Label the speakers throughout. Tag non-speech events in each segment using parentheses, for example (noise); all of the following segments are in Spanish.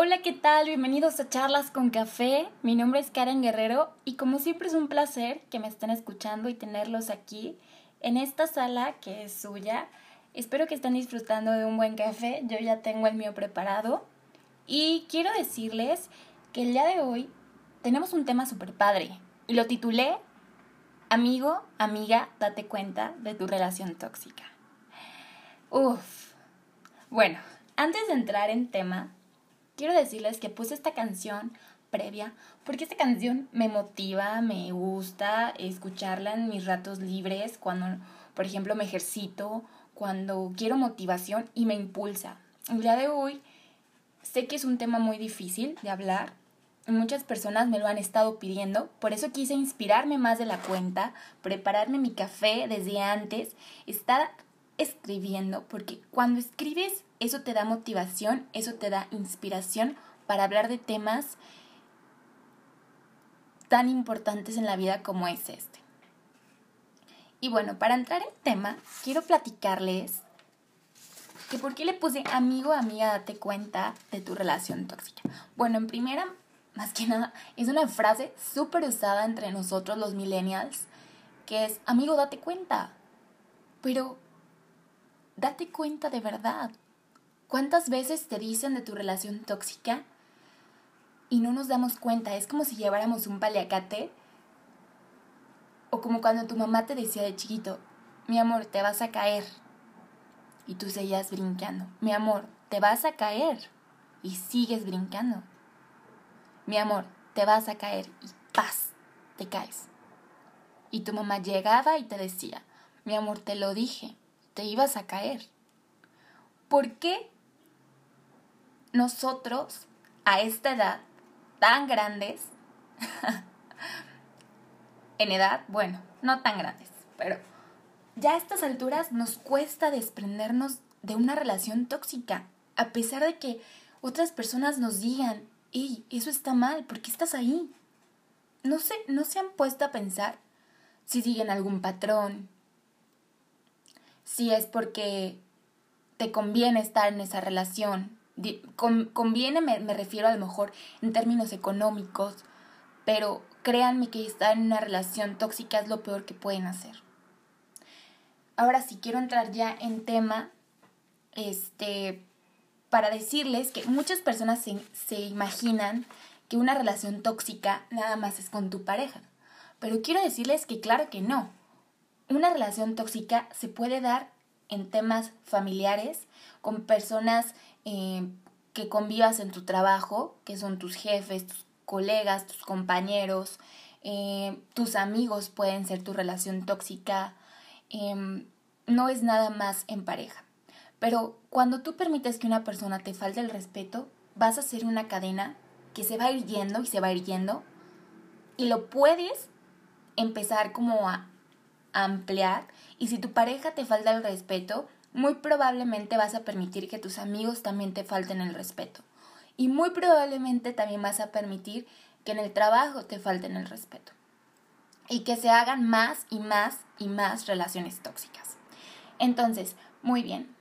Speaker 1: Hola, ¿qué tal? Bienvenidos a Charlas con Café. Mi nombre es Karen Guerrero y como siempre es un placer que me estén escuchando y tenerlos aquí en esta sala que es suya. Espero que estén disfrutando de un buen café. Yo ya tengo el mío preparado. Y quiero decirles que el día de hoy tenemos un tema súper padre y lo titulé Amigo, amiga, date cuenta de tu relación tóxica. Uf. Bueno, antes de entrar en tema, quiero decirles que puse esta canción previa porque esta canción me motiva, me gusta escucharla en mis ratos libres, cuando, por ejemplo, me ejercito, cuando quiero motivación y me impulsa. El día de hoy sé que es un tema muy difícil de hablar. Muchas personas me lo han estado pidiendo, por eso quise inspirarme más de la cuenta, prepararme mi café desde antes, estar escribiendo, porque cuando escribes eso te da motivación, eso te da inspiración para hablar de temas tan importantes en la vida como es este. Y bueno, para entrar en tema, quiero platicarles que por qué le puse amigo, amiga, date cuenta de tu relación tóxica. Bueno, en primera, más que nada, es una frase súper usada entre nosotros los millennials, que es, amigo, date cuenta. Pero, date cuenta de verdad. ¿Cuántas veces te dicen de tu relación tóxica y no nos damos cuenta? Es como si lleváramos un paliacate o como cuando tu mamá te decía de chiquito, mi amor, te vas a caer. Y tú seguías brincando, mi amor, te vas a caer. Y sigues brincando. Mi amor, te vas a caer y paz, te caes. Y tu mamá llegaba y te decía, mi amor, te lo dije, te ibas a caer. ¿Por qué nosotros a esta edad, tan grandes, (laughs) en edad, bueno, no tan grandes, pero ya a estas alturas nos cuesta desprendernos de una relación tóxica, a pesar de que otras personas nos digan, hey, eso está mal, ¿por qué estás ahí? No sé, no se han puesto a pensar si siguen algún patrón, si es porque te conviene estar en esa relación, conviene, me, me refiero a lo mejor en términos económicos, pero créanme que estar en una relación tóxica es lo peor que pueden hacer. Ahora sí quiero entrar ya en tema, este, para decirles que muchas personas se, se imaginan que una relación tóxica nada más es con tu pareja. Pero quiero decirles que claro que no. Una relación tóxica se puede dar en temas familiares, con personas eh, que convivas en tu trabajo, que son tus jefes, tus colegas, tus compañeros, eh, tus amigos pueden ser tu relación tóxica, em, no es nada más en pareja. Pero cuando tú permites que una persona te falte el respeto, vas a hacer una cadena que se va a y se va a y lo puedes empezar como a ampliar y si tu pareja te falta el respeto, muy probablemente vas a permitir que tus amigos también te falten el respeto. Y muy probablemente también vas a permitir que en el trabajo te falten el respeto. Y que se hagan más y más y más relaciones tóxicas. Entonces, muy bien.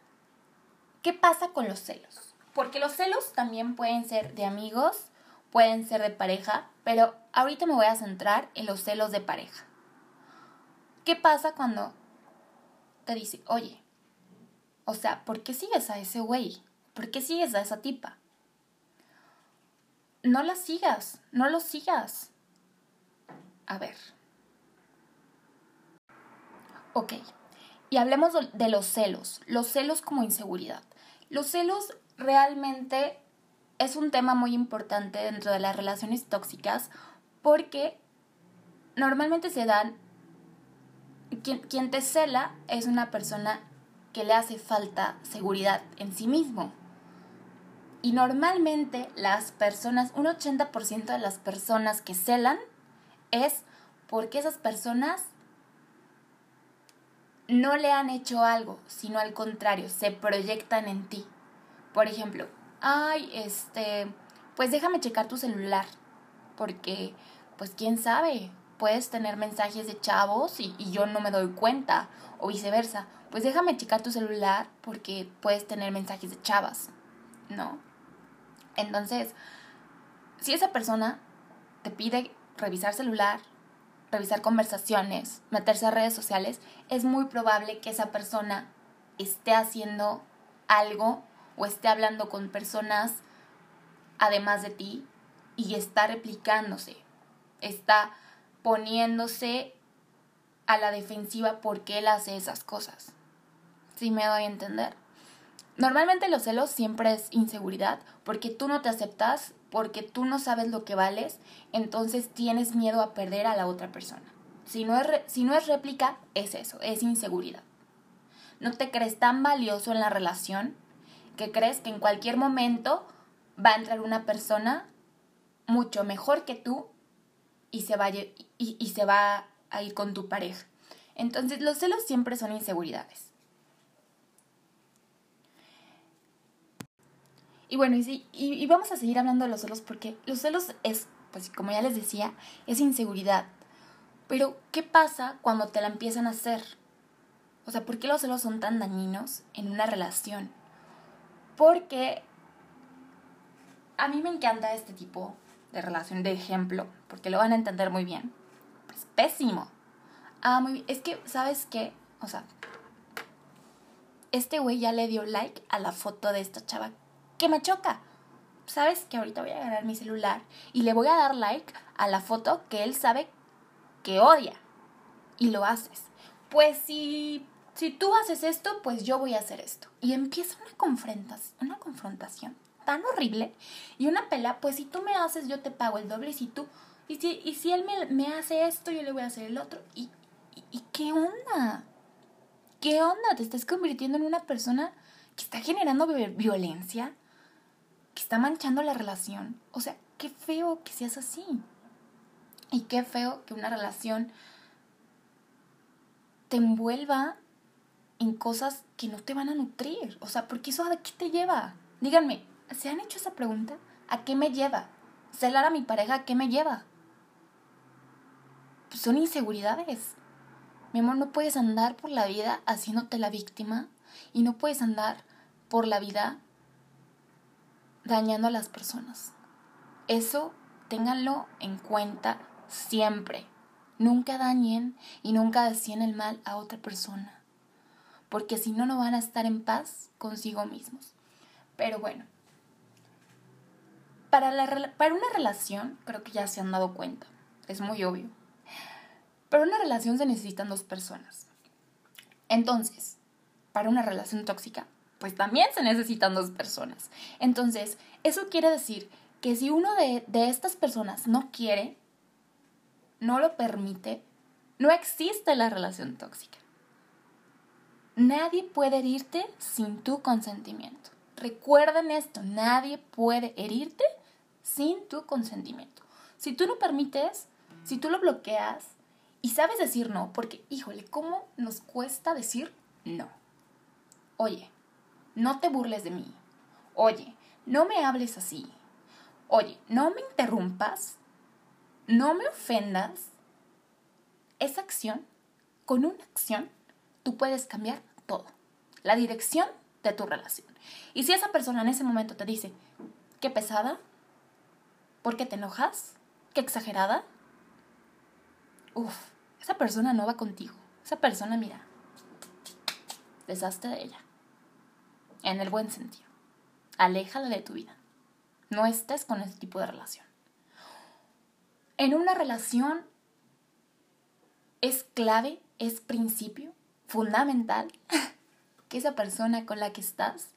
Speaker 1: ¿Qué pasa con los celos? Porque los celos también pueden ser de amigos, pueden ser de pareja, pero ahorita me voy a centrar en los celos de pareja. ¿Qué pasa cuando te dice, oye, o sea, ¿por qué sigues a ese güey? ¿Por qué sigues a esa tipa? No la sigas, no lo sigas. A ver. Ok, y hablemos de los celos, los celos como inseguridad. Los celos realmente es un tema muy importante dentro de las relaciones tóxicas porque normalmente se dan, quien, quien te cela es una persona que le hace falta seguridad en sí mismo. Y normalmente las personas, un 80% de las personas que celan es porque esas personas no le han hecho algo, sino al contrario, se proyectan en ti. Por ejemplo, ay, este, pues déjame checar tu celular, porque, pues quién sabe, puedes tener mensajes de chavos y, yo no me doy cuenta, o viceversa pues déjame checar tu celular porque puedes tener mensajes de chavas, ¿no? Entonces, si esa persona te pide revisar celular, revisar conversaciones, meterse a redes sociales, es muy probable que esa persona esté haciendo algo o esté hablando con personas además de ti y está replicándose, está poniéndose a la defensiva porque él hace esas cosas. ¿Sí me doy a entender? Normalmente los celos siempre es inseguridad porque tú no te aceptas, porque tú no sabes lo que vales, entonces tienes miedo a perder a la otra persona. Si no es, si no es réplica, es eso, es inseguridad. No te crees tan valioso en la relación que crees que en cualquier momento va a entrar una persona mucho mejor que tú y se va y, y se va a ir con tu pareja. Entonces los celos siempre son inseguridades. Y bueno, y, y, vamos a seguir hablando de los celos porque los celos es, pues como ya les decía, es inseguridad. Pero, ¿qué pasa cuando te la empiezan a hacer? O sea, ¿por qué los celos son tan dañinos en una relación? Porque a mí me encanta este tipo de relación de ejemplo, porque lo van a entender muy bien. Es pésimo. Ah, muy bien. Es que, ¿sabes qué? O sea, este güey ya le dio like a la foto de esta chava que me choca. ¿Sabes que ahorita voy a agarrar mi celular y le voy a dar like a la foto que él sabe que odia? Y lo haces. Pues si, si tú haces esto, pues yo voy a hacer esto. Y empieza una confrontación, una confrontación tan horrible y una pelea, pues si tú me haces, yo te pago el doble y si tú, y si, y si él me, me hace esto, yo le voy a hacer el otro. ¿Y, y, y qué onda? ¿Qué onda? ¿Te estás convirtiendo en una persona que está generando violencia? que está manchando la relación. O sea, qué feo que seas así. Y qué feo que una relación te envuelva en cosas que no te van a nutrir. O sea, porque eso a qué te lleva? Díganme, ¿se han hecho esa pregunta? ¿A qué me lleva? ¿Celar a mi pareja a qué me lleva? Pues son inseguridades. Mi amor, no puedes andar por la vida haciéndote la víctima y no puedes andar por la vida dañando a las personas. Eso ténganlo en cuenta siempre. Nunca dañen y nunca decían el mal a otra persona, porque si no, no van a estar en paz consigo mismos. Pero bueno, para, la, para una relación, creo que ya se han dado cuenta, es muy obvio. Para una relación se necesitan dos personas. Entonces, para una relación tóxica, pues también se necesitan dos personas. Entonces, eso quiere decir que si uno de, de estas personas no quiere, no lo permite, no existe la relación tóxica. Nadie puede herirte sin tu consentimiento. Recuerden esto, nadie puede herirte sin tu consentimiento. Si tú no permites, si tú lo bloqueas y sabes decir no, porque híjole, ¿cómo nos cuesta decir no? Oye, no te burles de mí. Oye, no me hables así. Oye, no me interrumpas. No me ofendas. Esa acción, con una acción, tú puedes cambiar todo. La dirección de tu relación. Y si esa persona en ese momento te dice, qué pesada, ¿por qué te enojas? ¿Qué exagerada? Uf, esa persona no va contigo. Esa persona, mira, deshazte de ella en el buen sentido. Aléjala de tu vida. No estés con ese tipo de relación. En una relación es clave, es principio, fundamental, (laughs) que esa persona con la que estás,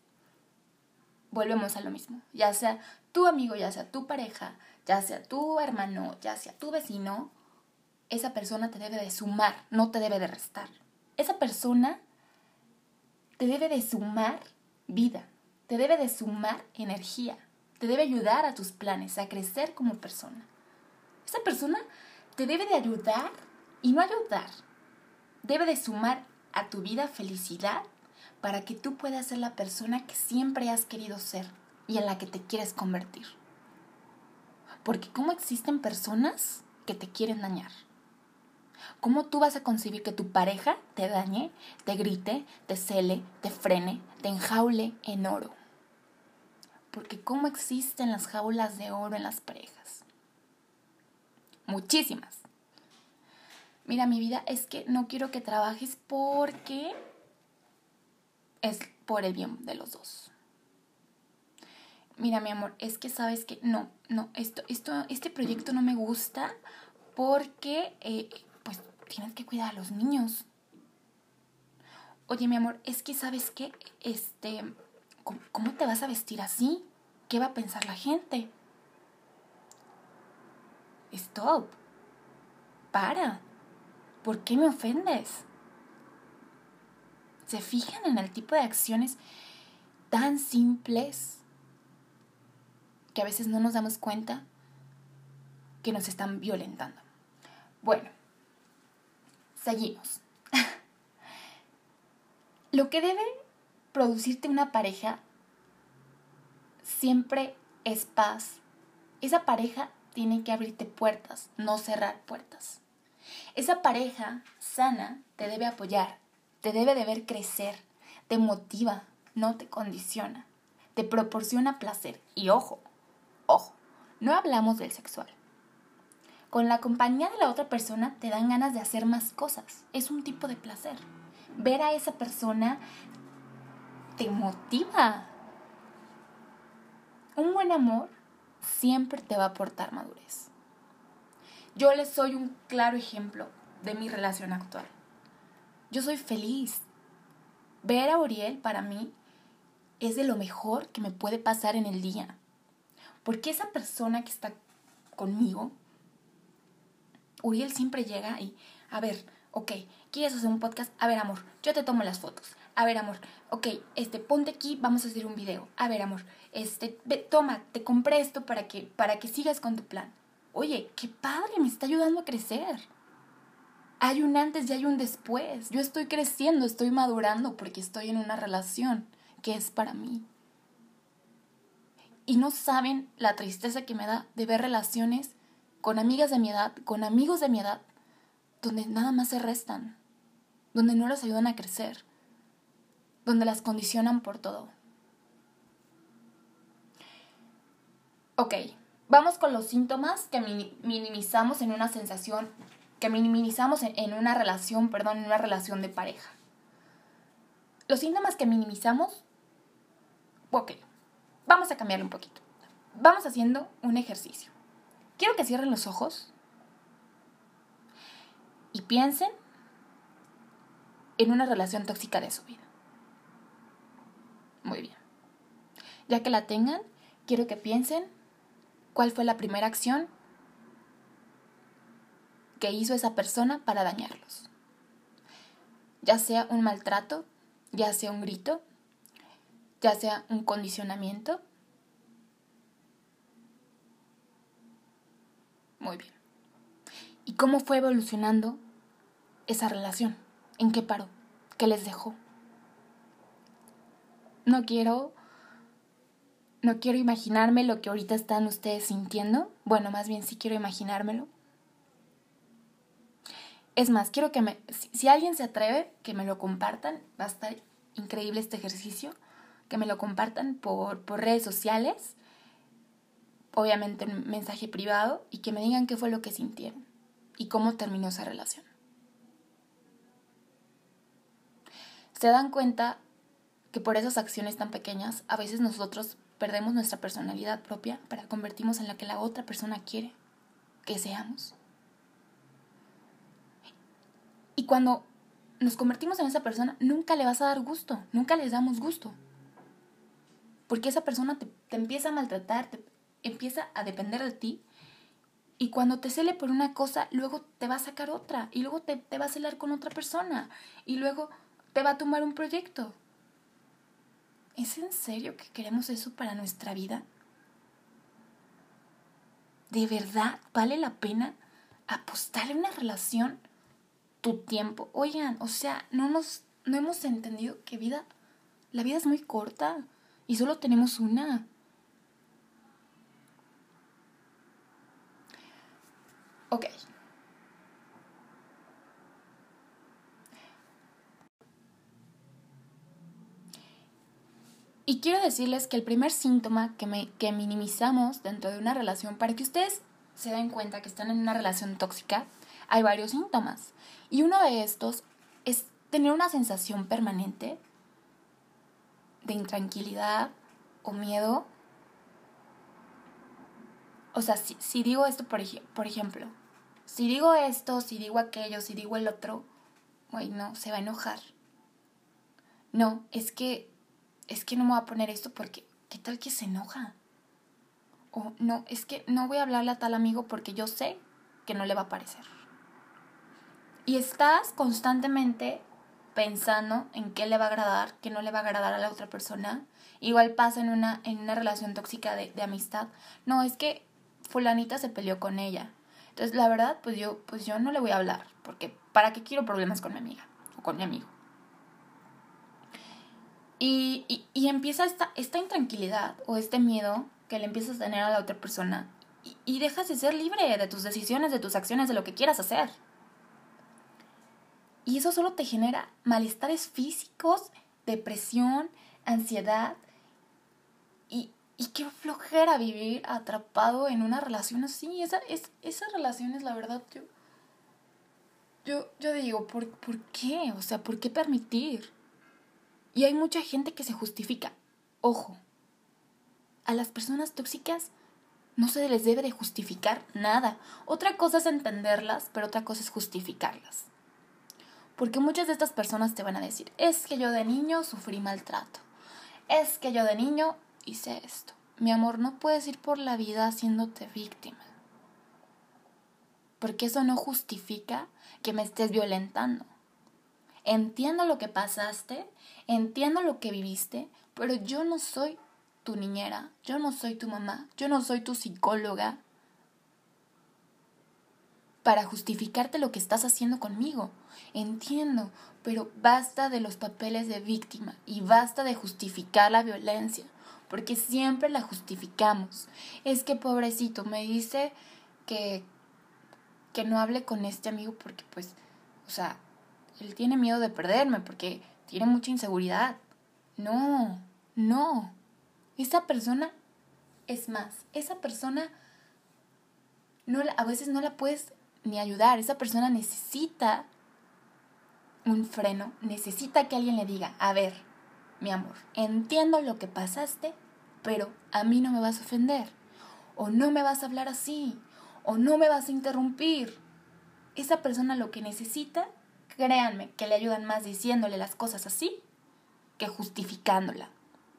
Speaker 1: volvemos a lo mismo, ya sea tu amigo, ya sea tu pareja, ya sea tu hermano, ya sea tu vecino, esa persona te debe de sumar, no te debe de restar. Esa persona te debe de sumar vida, te debe de sumar energía, te debe ayudar a tus planes, a crecer como persona. Esa persona te debe de ayudar y no ayudar. Debe de sumar a tu vida felicidad para que tú puedas ser la persona que siempre has querido ser y en la que te quieres convertir. Porque ¿cómo existen personas que te quieren dañar? ¿Cómo tú vas a concebir que tu pareja te dañe, te grite, te cele, te frene, te enjaule en oro? porque cómo existen las jaulas de oro en las parejas. Muchísimas. Mira, mi vida es que no quiero que trabajes porque es por el bien de los dos. Mira, mi amor, es que sabes que no, no, esto, esto, este proyecto no me gusta porque, eh, pues, tienes que cuidar a los niños. Oye, mi amor, es que sabes que, este, ¿cómo, te vas a vestir así? ¿Qué va a pensar la gente? Stop. Para. ¿Por qué me ofendes? ¿Se fijan en el tipo de acciones tan simples a veces no nos damos cuenta que nos están violentando? Bueno, seguimos. (laughs) Lo que debe producirte una pareja siempre es paz. Esa pareja tiene que abrirte puertas, no cerrar puertas. Esa pareja sana te debe apoyar, te debe de ver crecer, te motiva, no te condiciona, te proporciona placer. Y ojo, ojo, no hablamos del sexual. Con la compañía de la otra persona te dan ganas de hacer más cosas. Es un tipo de placer. Ver a esa persona te motiva. Un buen amor siempre te va a aportar madurez. Yo les soy un claro ejemplo de mi relación actual. Yo soy feliz. Ver a Uriel para mí es de lo mejor que me puede pasar en el día. Porque esa persona que está conmigo, Uriel siempre llega y, a ver, ok, ¿quieres hacer un podcast? A ver, amor, yo te tomo las fotos. A ver, amor, ok, este, ponte aquí, vamos a hacer un video. A ver, amor, este, toma, te compré esto para que, para que sigas con tu plan. Oye, qué padre, me está ayudando a crecer hay un antes y hay un después. Yo estoy creciendo, estoy madurando porque estoy en una relación que es para mí. Y no saben la tristeza que me da de ver relaciones con amigas de mi edad, con amigos de mi edad, donde nada más se restan, donde no las ayudan a crecer, donde las condicionan por todo. Ok, vamos con los síntomas que minimizamos en una sensación que minimizamos en, una relación, perdón, en una relación de pareja. Los síntomas que minimizamos, ok, vamos a cambiarlo un poquito. Vamos haciendo un ejercicio. Quiero que cierren los ojos y piensen en una relación tóxica de su vida. Muy bien. Ya que la tengan, quiero que piensen cuál fue la primera acción que hizo esa persona para dañarlos. Ya sea un maltrato, ya sea un grito, ya sea un condicionamiento. Muy bien. ¿Y cómo fue evolucionando esa relación? ¿En qué paró? ¿Qué les dejó? No quiero no quiero imaginarme lo que ahorita están ustedes sintiendo. Bueno, más bien sí quiero imaginármelo. Es más, quiero que me, si, alguien se atreve, que me lo compartan. Va a estar increíble este ejercicio. Que me lo compartan por, por redes sociales. Obviamente en mensaje privado. Y que me digan qué fue lo que sintieron. Y cómo terminó esa relación. Se dan cuenta que por esas acciones tan pequeñas, a veces nosotros perdemos nuestra personalidad propia para convertirnos en la que la otra persona quiere que seamos. Y cuando nos convertimos en esa persona, nunca le vas a dar gusto, nunca les damos gusto. Porque esa persona te, empieza a maltratar, te empieza a depender de ti. Y cuando te cele por una cosa, luego te va a sacar otra. Y luego te, te va a celar con otra persona. Y luego te va a tomar un proyecto. ¿Es en serio que queremos eso para nuestra vida? ¿De verdad vale la pena apostarle una relación tu tiempo. Oigan, o sea, no nos no hemos entendido que vida la vida es muy corta y solo tenemos una. Ok. Y quiero decirles que el primer síntoma que, me, que minimizamos dentro de una relación, para que ustedes se den cuenta que están en una relación tóxica, hay varios síntomas. Y uno de estos es tener una sensación permanente de intranquilidad o miedo. O sea, si, digo esto, por, ejemplo, si digo esto, si digo aquello, si digo el otro, güey, no, se va a enojar. No, es que, es que no me voy a poner esto porque, ¿qué tal que se enoja? O no, es que no voy a hablarle a tal amigo porque yo sé que no le va a parecer. Y estás constantemente pensando en qué le va a agradar, qué no le va a agradar a la otra persona. Igual pasa en una, en una relación tóxica de, de amistad. No, es que fulanita se peleó con ella. Entonces, la verdad, pues yo, pues yo no le voy a hablar, porque ¿para qué quiero problemas con mi amiga o con mi amigo? Y, y, empieza esta, esta intranquilidad o este miedo que le empiezas a tener a la otra persona y, y dejas de ser libre de tus decisiones, de tus acciones, de lo que quieras hacer. Y eso solo te genera malestares físicos, depresión, ansiedad y, y qué flojera vivir atrapado en una relación así. Esa, es, esas relaciones, la verdad, yo, yo, yo digo, ¿por, ¿por qué? O sea, ¿por qué permitir? Y hay mucha gente que se justifica. Ojo, a las personas tóxicas no se les debe de justificar nada. Otra cosa es entenderlas, pero otra cosa es justificarlas. Porque muchas de estas personas te van a decir, es que yo de niño sufrí maltrato. Es que yo de niño hice esto. Mi amor, no puedes ir por la vida haciéndote víctima. Porque eso no justifica que me estés violentando. Entiendo lo que pasaste, entiendo lo que viviste, pero yo no soy tu niñera, yo no soy tu mamá, yo no soy tu psicóloga para justificarte lo que estás haciendo conmigo. Entiendo, pero basta de los papeles de víctima y basta de justificar la violencia, porque siempre la justificamos. Es que pobrecito me dice que que no hable con este amigo porque pues, o sea, él tiene miedo de perderme porque tiene mucha inseguridad. No, no. Esa persona es más, esa persona no a veces no la puedes ni ayudar. Esa persona necesita un freno, necesita que alguien le diga, a ver, mi amor, entiendo lo que pasaste, pero a mí no me vas a ofender, o no me vas a hablar así, o no me vas a interrumpir. Esa persona lo que necesita, créanme, que le ayudan más diciéndole las cosas así que justificándola.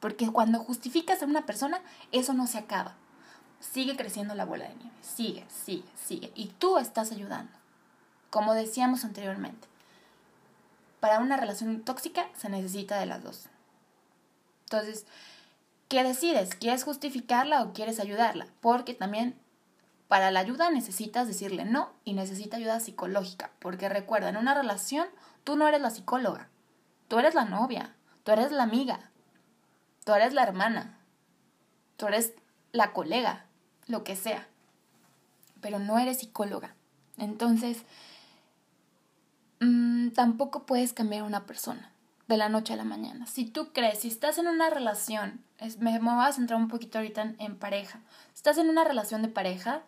Speaker 1: Porque cuando justificas a una persona, eso no se acaba sigue creciendo la bola de nieve, sigue, sigue, sigue. Y tú estás ayudando, como decíamos anteriormente. Para una relación tóxica se necesita de las dos. Entonces, ¿qué decides? ¿Quieres justificarla o quieres ayudarla? Porque también para la ayuda necesitas decirle no y necesita ayuda psicológica. Porque recuerda, en una relación tú no eres la psicóloga, tú eres la novia, tú eres la amiga, tú eres la hermana, tú eres la colega, lo que sea, pero no eres psicóloga. Entonces, mm, tampoco puedes cambiar a una persona de la noche a la mañana. Si tú crees, si estás en una relación, es, me, voy a centrar un poquito ahorita en, pareja, estás en una relación de pareja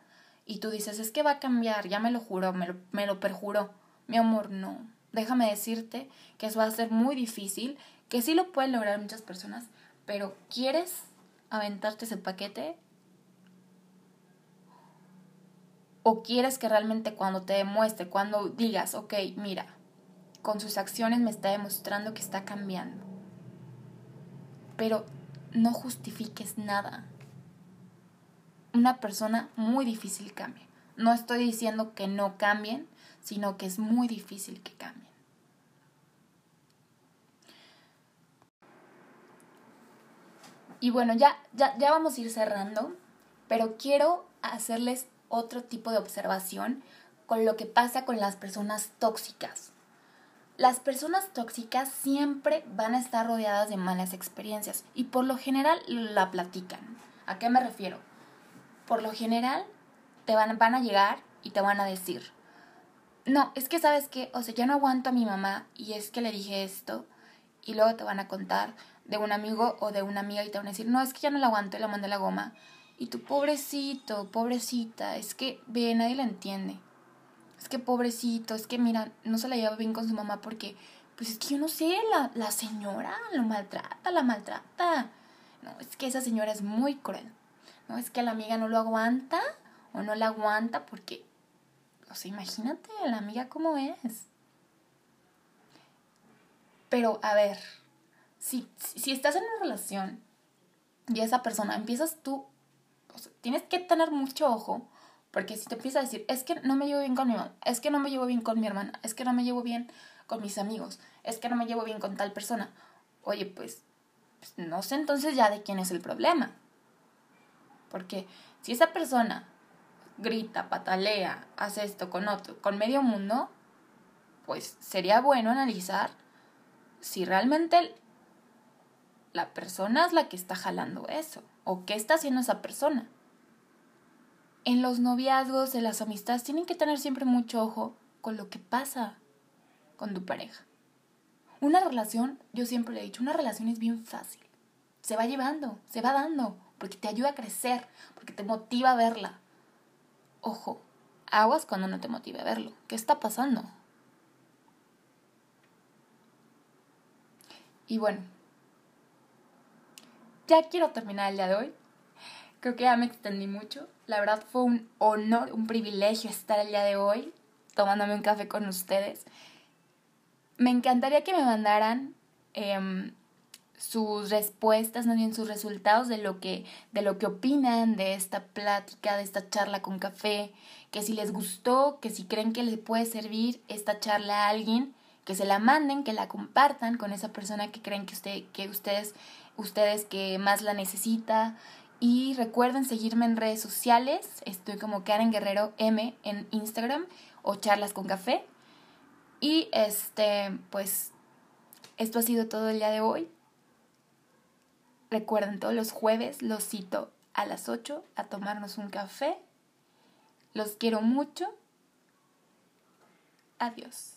Speaker 1: y tú dices, es que va a cambiar, ya me lo juró, me lo, me lo perjuró. Mi amor, no. Déjame decirte que eso va a ser muy difícil, que sí lo pueden lograr muchas personas, pero ¿quieres aventarte ese paquete? ¿O quieres que realmente cuando te demuestre, cuando digas, ok, mira, con sus acciones me está demostrando que está cambiando? Pero no justifiques nada. Una persona muy difícil cambia. No estoy diciendo que no cambien, sino que es muy difícil que cambien. Y bueno, ya, ya, ya vamos a ir cerrando, pero quiero hacerles otro tipo de observación con lo que pasa con las personas tóxicas. Las personas tóxicas siempre van a estar rodeadas de malas experiencias y por lo general la platican. ¿A qué me refiero? Por lo general te van, van a llegar y te van a decir, no, es que sabes que, o sea, yo no aguanto a mi mamá y es que le dije esto y luego te van a contar, de un amigo o de una amiga y te van a decir, no, es que ya no la aguanto y la mandé la goma. Y tú, pobrecito, pobrecita, es que ve, nadie la entiende. Es que pobrecito, es que mira, no se la lleva bien con su mamá porque, pues es que yo no sé, la, la señora lo maltrata, la maltrata. No, es que esa señora es muy cruel. No, es que la amiga no lo aguanta o no la aguanta porque, o sea, imagínate la amiga cómo es. Pero, a ver, si, si estás en una relación y esa persona empiezas tú, tienes que tener mucho ojo, porque si te empieza a decir, es que no me llevo bien con mi mamá, es que no me llevo bien con mi hermana, es que no me llevo bien con mis amigos, es que no me llevo bien con tal persona, oye, pues, pues no sé entonces ya de quién es el problema. Porque si esa persona grita, patalea, hace esto con otro, con medio mundo, pues sería bueno analizar si realmente la persona es la que está jalando eso o qué está haciendo esa persona. En los noviazgos, en las amistades, tienen que tener siempre mucho ojo con lo que pasa con tu pareja. Una relación, yo siempre le he dicho, una relación es bien fácil. Se va llevando, se va dando, porque te ayuda a crecer, porque te motiva a verla. Ojo, aguas cuando no te motive a verlo. ¿Qué está pasando? Y bueno, ya quiero terminar el día de hoy. Creo que ya me extendí mucho. La verdad fue un honor, un privilegio estar el día de hoy tomándome un café con ustedes. Me encantaría que me mandaran em, sus respuestas, no bien sus resultados de lo que de lo que opinan de esta plática, de esta charla con café, que si les gustó, que si creen que les puede servir esta charla a alguien, que se la manden, que la compartan con esa persona que creen que usted que ustedes ustedes que más la necesita. Y recuerden seguirme en redes sociales. Estoy como Karen Guerrero M en Instagram o charlas con café. Y este, pues, esto ha sido todo el día de hoy. Recuerden, todos los jueves los cito a las 8 a tomarnos un café. Los quiero mucho. Adiós.